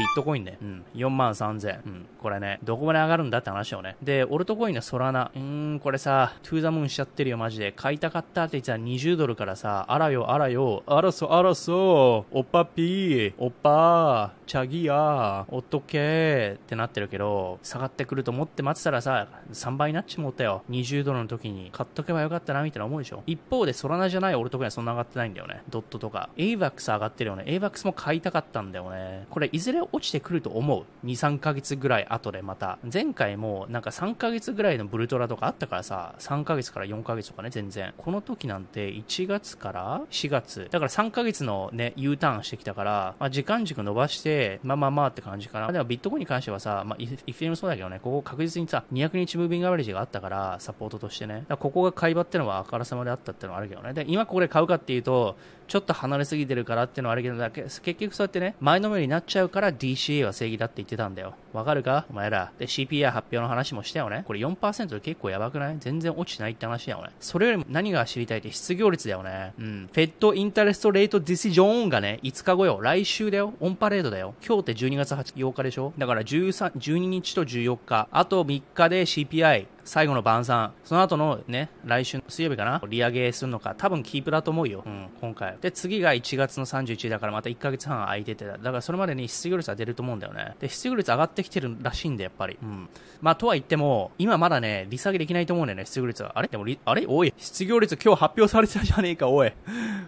ビットコインね。うん。4万3000。うん。これね、どこまで上がるんだって話をね。で、オルトコインのソラナ。うーん、これさ、トゥーザムーンしちゃってるよ、マジで。買いたかったって言ってたら20ドルからさ、あらよ、あらよ、あらそ、あらそ、おっぱぴー、おっぱー、チャギやおっとけーってなってるけど、下がってくると思って待ってたらさ、3倍になっちまったよ。20ドルの時に買っとけばよかったな、みたいな思うでしょ。一方で、ソラナじゃないオルトコインはそんな上がってないんだよね。ドットとか。AVAX 上がってるよね。AVAX も買いたかったんだよね。これ、いずれ落ちてくると思う。2、3ヶ月ぐらい後でまた。前回も、なんか3ヶ月ぐらいのブルトラとかあったからさ、3ヶ月から4ヶ月とかね、全然。この時なんて1月から4月。だから3ヶ月のね、U ターンしてきたから、まあ、時間軸伸ばして、まあまあまあって感じかな。でもビットコインに関してはさ、まあ、イフィもそうだけどね、ここ確実にさ、200日ムービングアベレージがあったから、サポートとしてね。ここが買い場ってのはあからさまであったってのはあるけどね。で、今ここで買うかっていうと、ちょっと離れすぎてるからっていうのはあるけど、だけ結局そうやってね、前のめりになっちゃうから DCA は正義だって言ってたんだよ。わかるか？お前ら。で、CPI 発表の話もしたよね？これ4%で結構やばくない？全然落ちてないって話だよね？それよりも何が知りたいって失業率だよね？うん。フェットインタレストレートディシジョンがね、5日後よ。来週だよ。オンパレードだよ。今日って12月8日でしょ？だから13、12日と14日。あと3日で CPI。最後の晩餐、その後のね、来週水曜日かな、利上げするのか、多分キープだと思うよ、うん、今回。で、次が1月の31日だからまた1ヶ月半空いてて、だからそれまでに失業率は出ると思うんだよね。で、失業率上がってきてるらしいんで、やっぱり。うん。まあ、とは言っても、今まだね、利下げできないと思うんだよね、失業率は。あれ？でも、あれ？おい、失業率今日発表されてたじゃねえか、おい。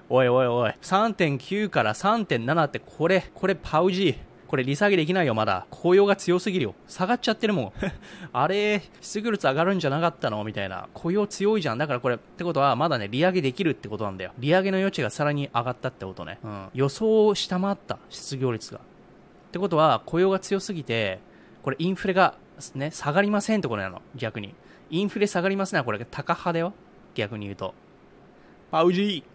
おいおいおい。3.9から3.7って、これ、これパウジー。これ利下げできないよ、まだ。紅葉が強すぎるよ。下がっちゃってるもん。あれ、失業率上がるんじゃなかったの？みたいな。雇用強いじゃん。だからこれ、ってことは、まだね、利上げできるってことなんだよ。利上げの余地がさらに上がったってことね。うん。予想を下回った、失業率が。ってことは、雇用が強すぎて、これインフレが、ね、下がりませんってことなの。逆に。インフレ下がりますね。これ、高派だよ。逆に言うと。パウジー